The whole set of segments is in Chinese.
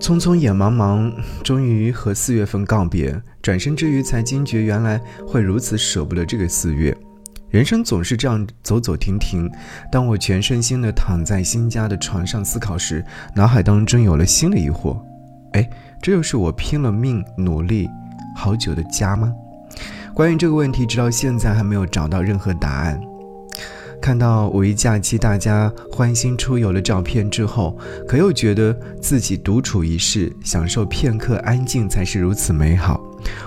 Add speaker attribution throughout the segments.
Speaker 1: 匆匆眼茫茫，终于和四月份告别。转身之余，才惊觉原来会如此舍不得这个四月。人生总是这样走走停停。当我全身心的躺在新家的床上思考时，脑海当中有了新的疑惑：哎，这又是我拼了命努力好久的家吗？关于这个问题，直到现在还没有找到任何答案。看到五一假期大家欢欣出游的照片之后，可又觉得自己独处一室，享受片刻安静才是如此美好。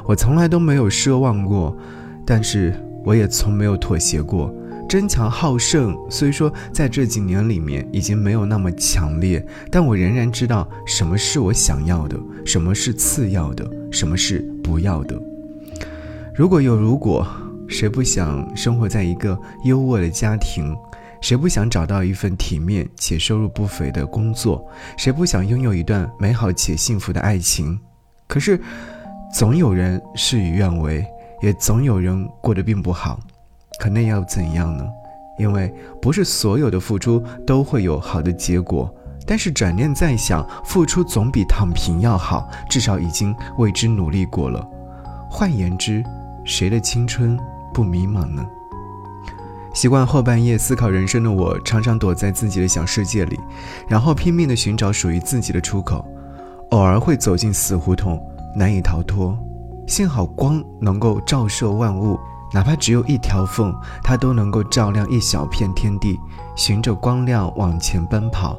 Speaker 1: 我从来都没有奢望过，但是我也从没有妥协过。争强好胜虽说在这几年里面已经没有那么强烈，但我仍然知道什么是我想要的，什么是次要的，什么是不要的。如果有如果。谁不想生活在一个优渥的家庭？谁不想找到一份体面且收入不菲的工作？谁不想拥有一段美好且幸福的爱情？可是，总有人事与愿违，也总有人过得并不好。可那要怎样呢？因为不是所有的付出都会有好的结果。但是转念再想，付出总比躺平要好，至少已经为之努力过了。换言之，谁的青春？不迷茫呢？习惯后半夜思考人生的我，常常躲在自己的小世界里，然后拼命地寻找属于自己的出口。偶尔会走进死胡同，难以逃脱。幸好光能够照射万物，哪怕只有一条缝，它都能够照亮一小片天地。循着光亮往前奔跑，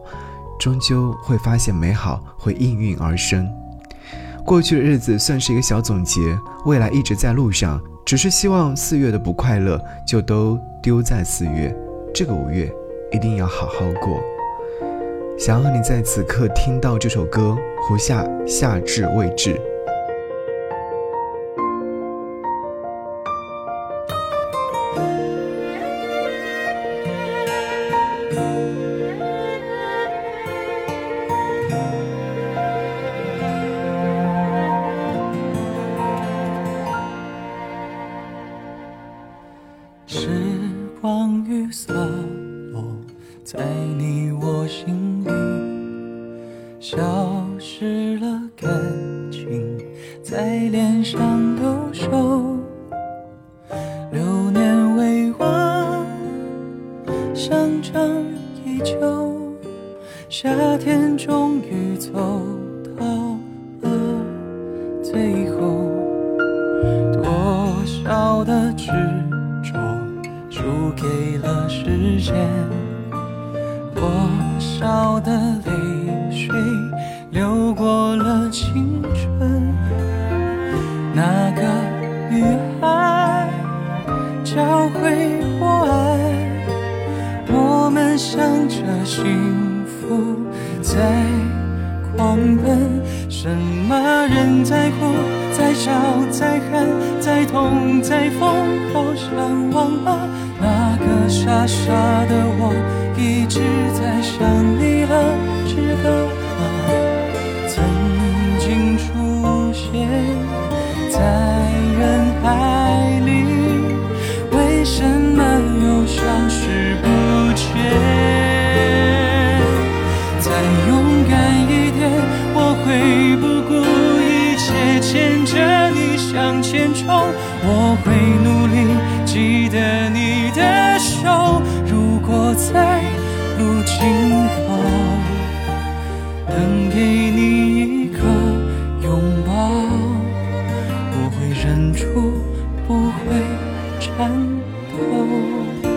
Speaker 1: 终究会发现美好会应运而生。过去的日子算是一个小总结，未来一直在路上。只是希望四月的不快乐就都丢在四月，这个五月一定要好好过。想要和你在此刻听到这首歌，胡夏夏至未至。
Speaker 2: 消失了感情，在脸上留守。流年未完，香樟依旧，夏天终于走到了最后，多少的执着。输给了时间，少的泪水流过了青春。那个女孩教会我爱，我们向着幸福在狂奔。什么人在哭，在笑，在喊，在痛，在疯，好想忘了。那个傻傻的我，一直在想你了，知道吗？不顾一切牵着你向前冲，我会努力记得你的手。如果。在路尽头，能给你一个拥抱，我会忍住，不会颤抖。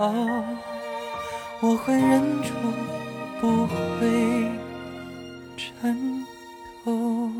Speaker 2: 好我会忍住不会颤抖